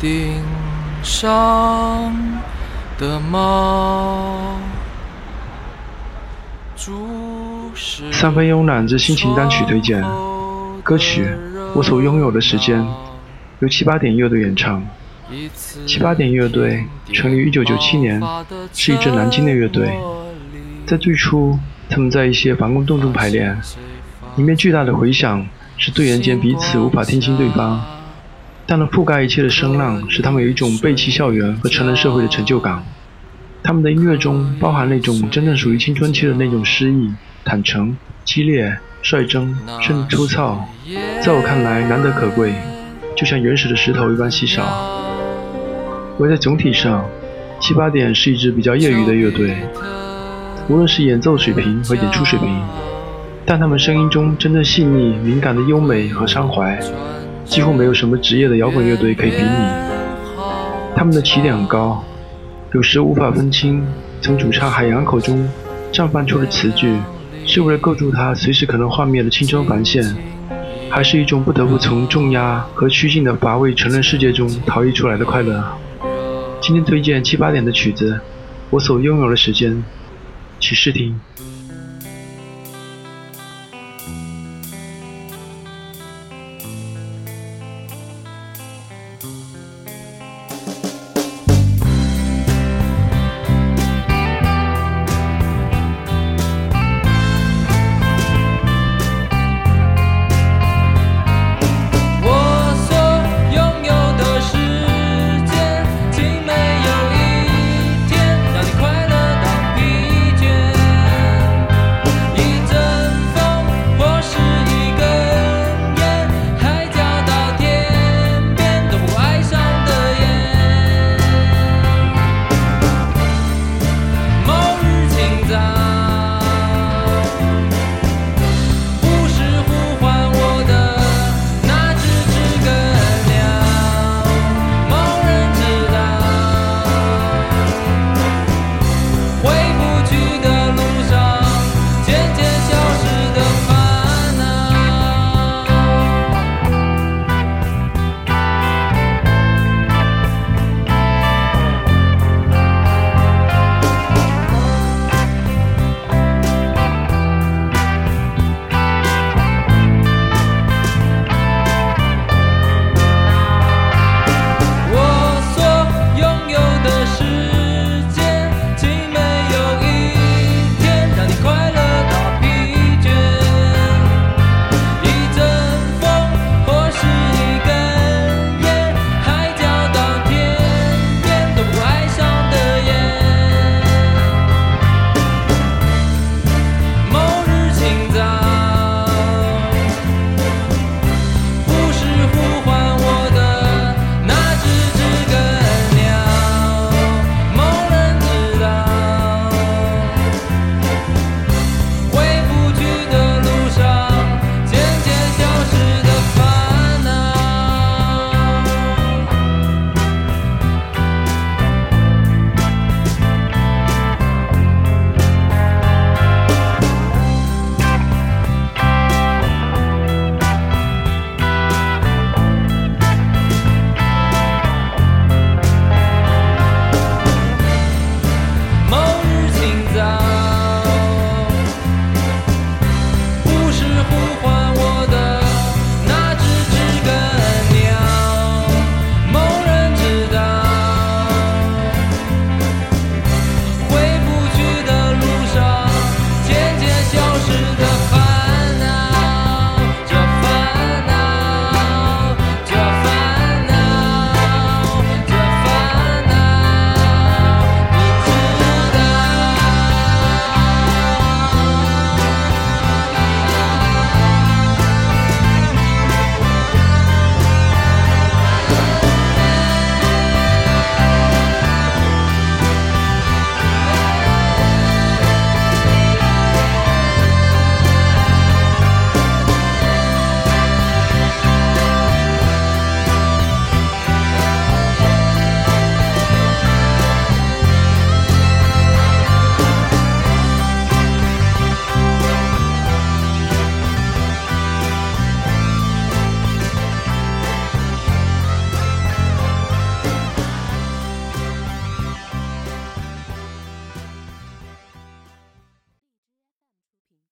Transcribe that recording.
顶上的猫。三分慵懒之心情单曲推荐，歌曲《我所拥有的时间》，由七八点乐队演唱。七八点乐队成立于1997年，是一支南京的乐队。在最初，他们在一些防空洞中排练，里面巨大的回响使队员间彼此无法听清对方。但能覆盖一切的声浪，使他们有一种背弃校园和成人社会的成就感。他们的音乐中包含那种真正属于青春期的那种诗意、坦诚、激烈、率真，甚至粗糙，在我看来难得可贵，就像原始的石头一般稀少。我在总体上，七八点是一支比较业余的乐队，无论是演奏水平和演出水平，但他们声音中真正细腻、敏感的优美和伤怀，几乎没有什么职业的摇滚乐队可以比拟。他们的起点很高。有时无法分清，从主唱海洋口中绽放出的词句，是为了构筑他随时可能幻灭的青春防线，还是一种不得不从重压和虚静的乏味成人世界中逃逸出来的快乐？今天推荐七八点的曲子，《我所拥有的时间》，去试听。